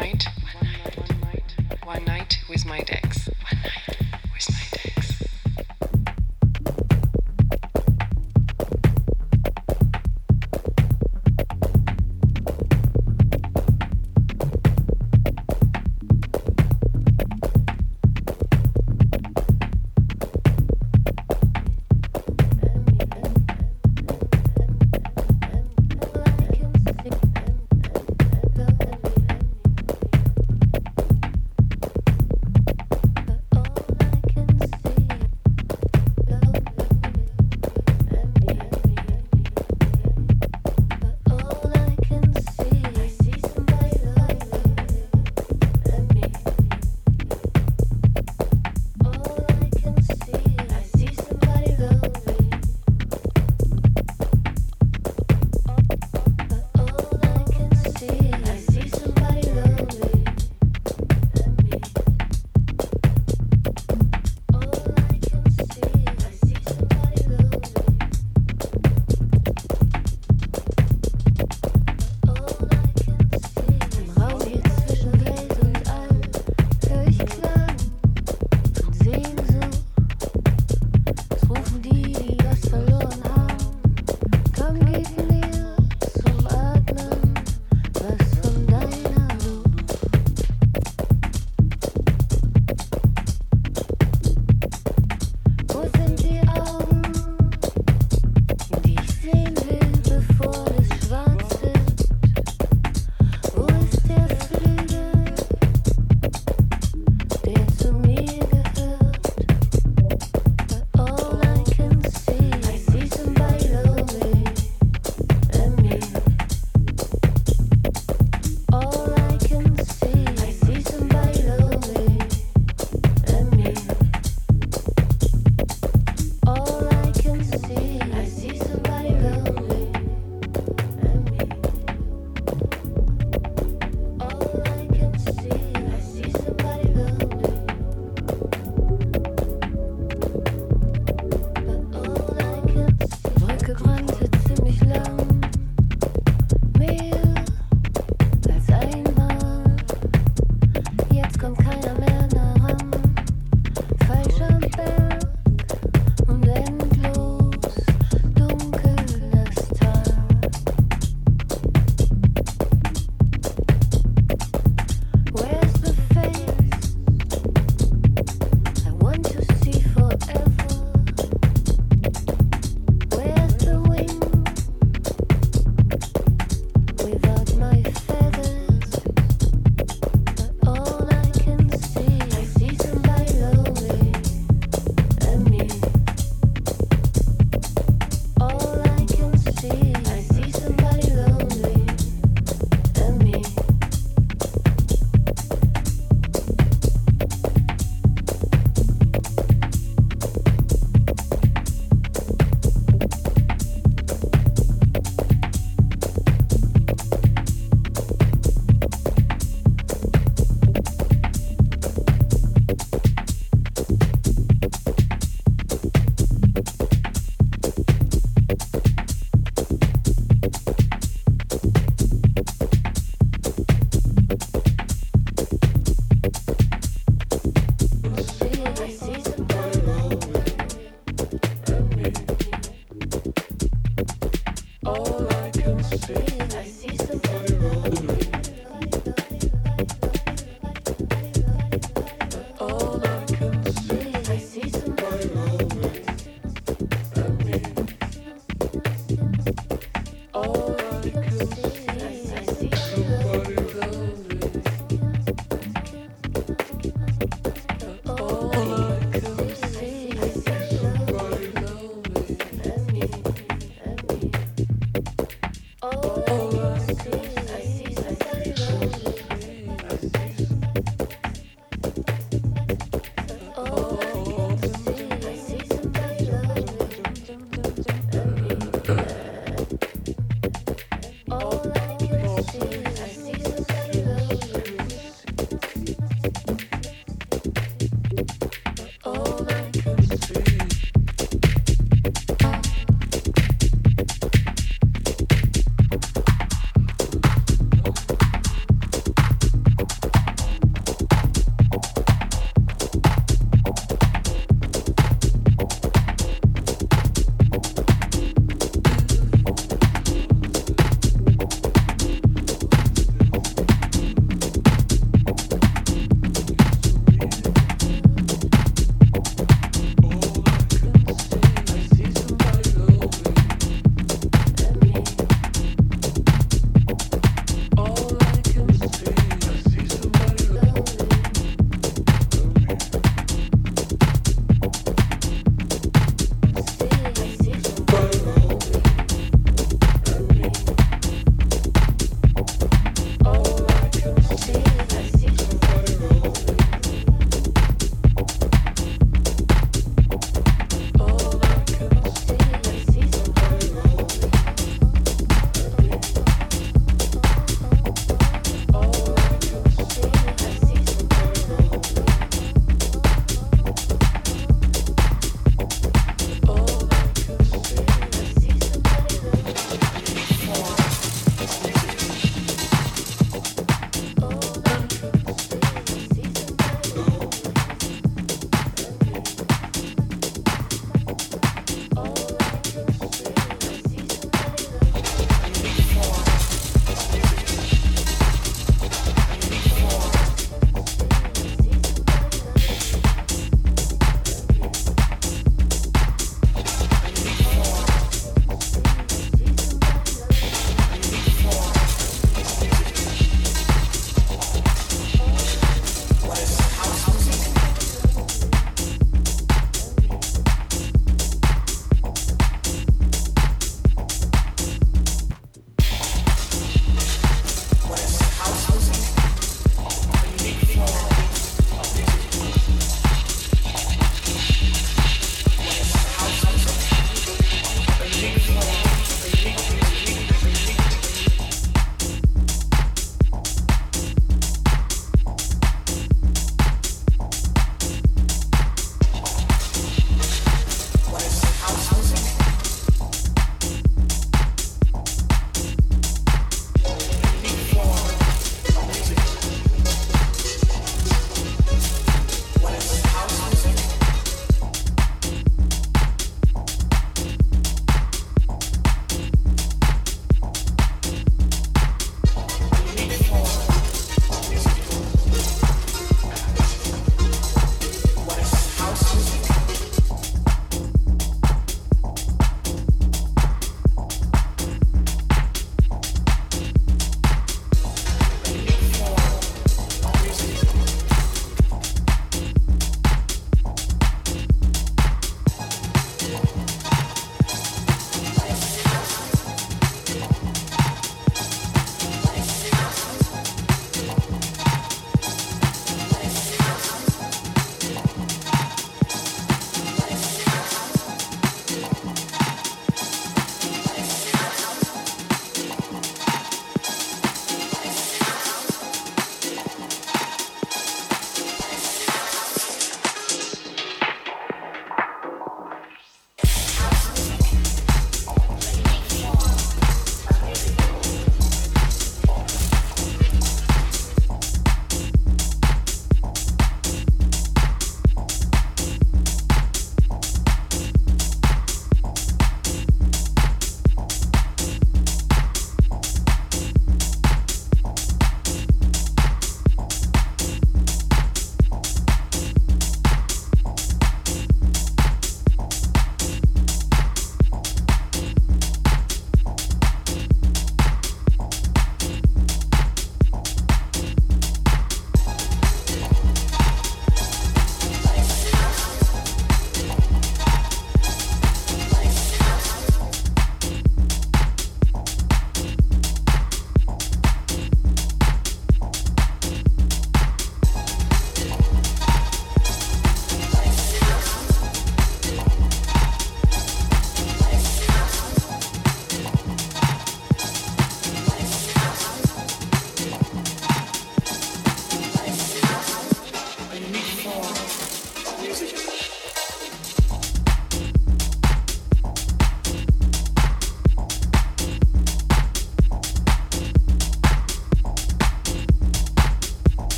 night, one night, one night, one night with my decks. One night with my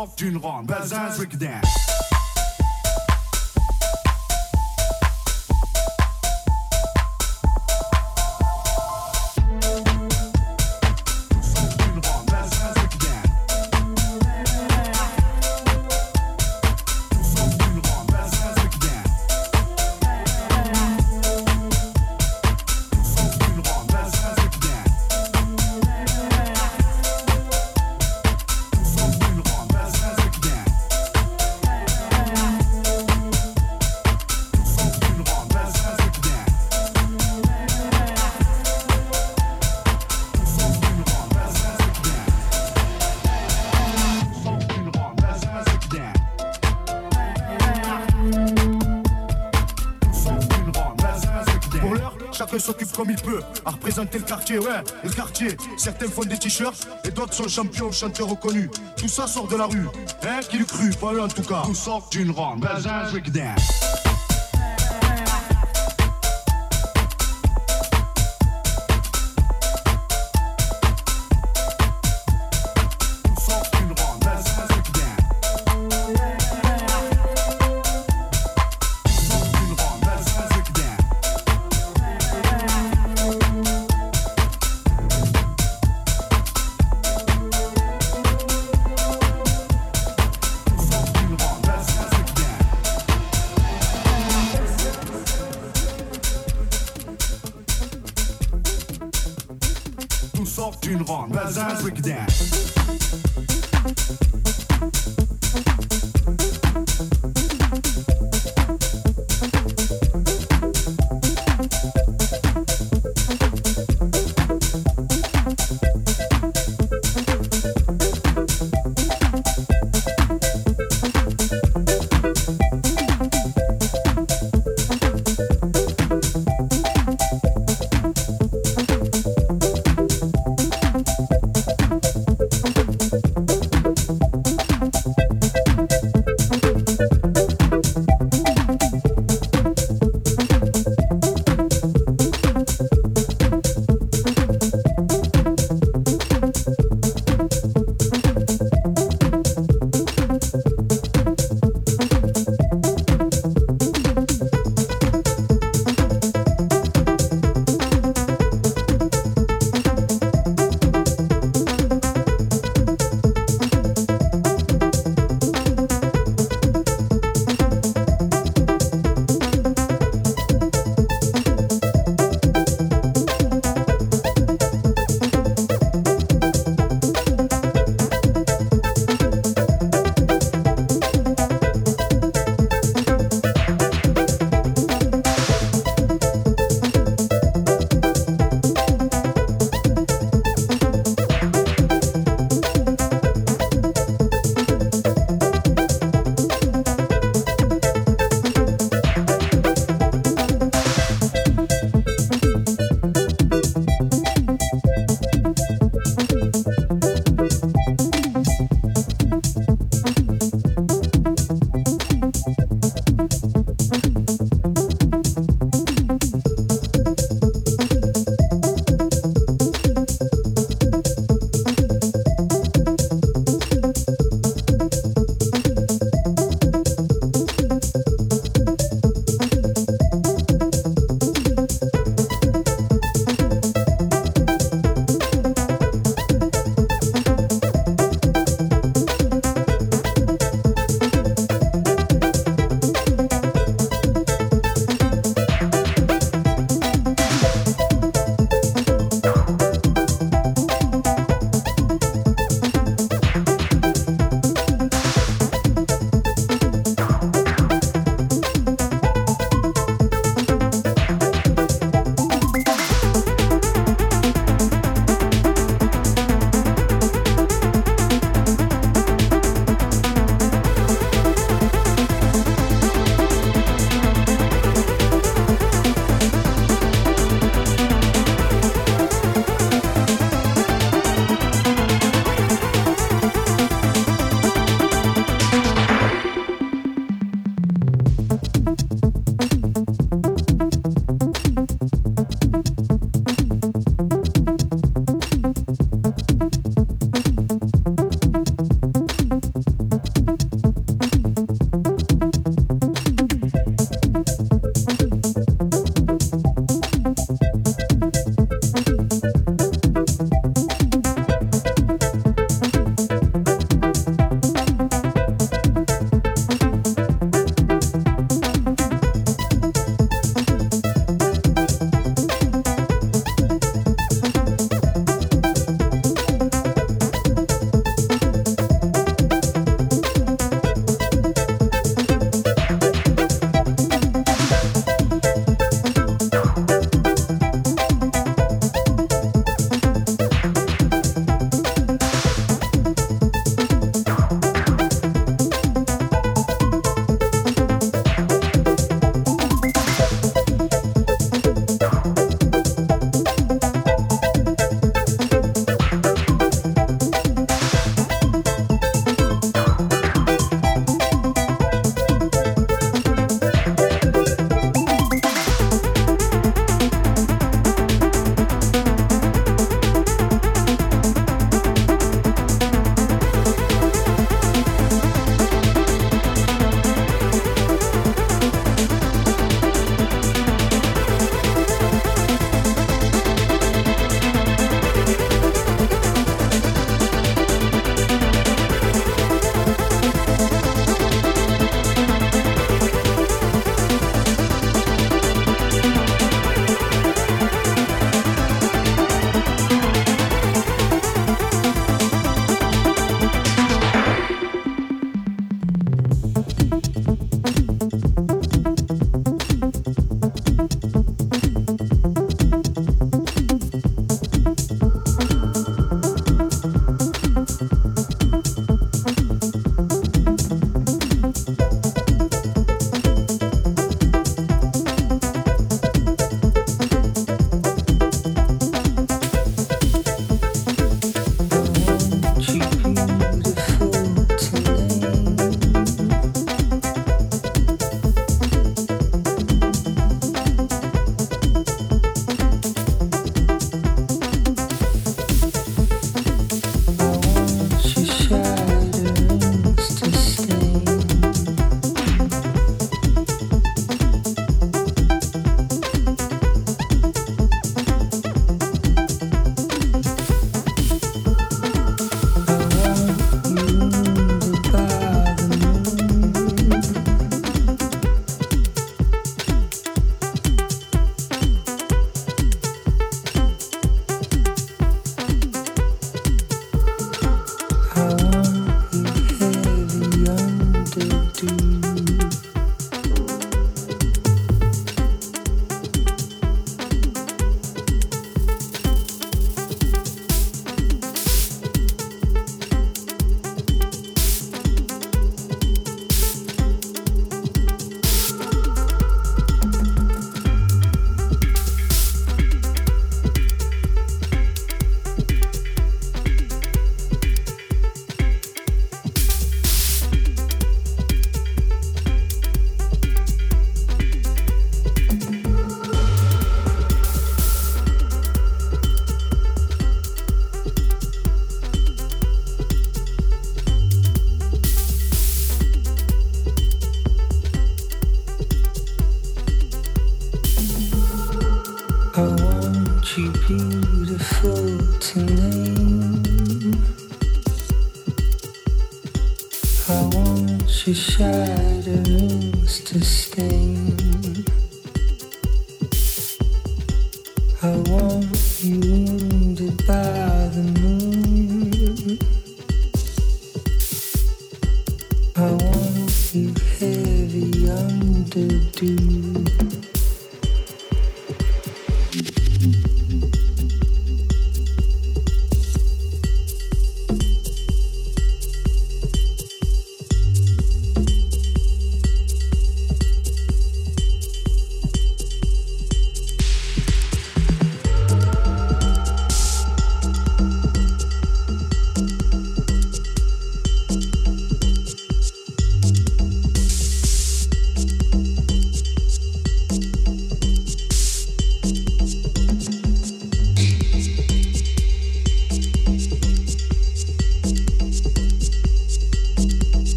Tout sort d'une ronde, bazin, breakdance. comme représenter le quartier, ouais, le quartier. Certains font des t-shirts et d'autres sont champions, chanteurs reconnus. Tout ça sort de la rue, hein, qui le cru, pas eux en tout cas. Tout sort d'une ronde, breakdance.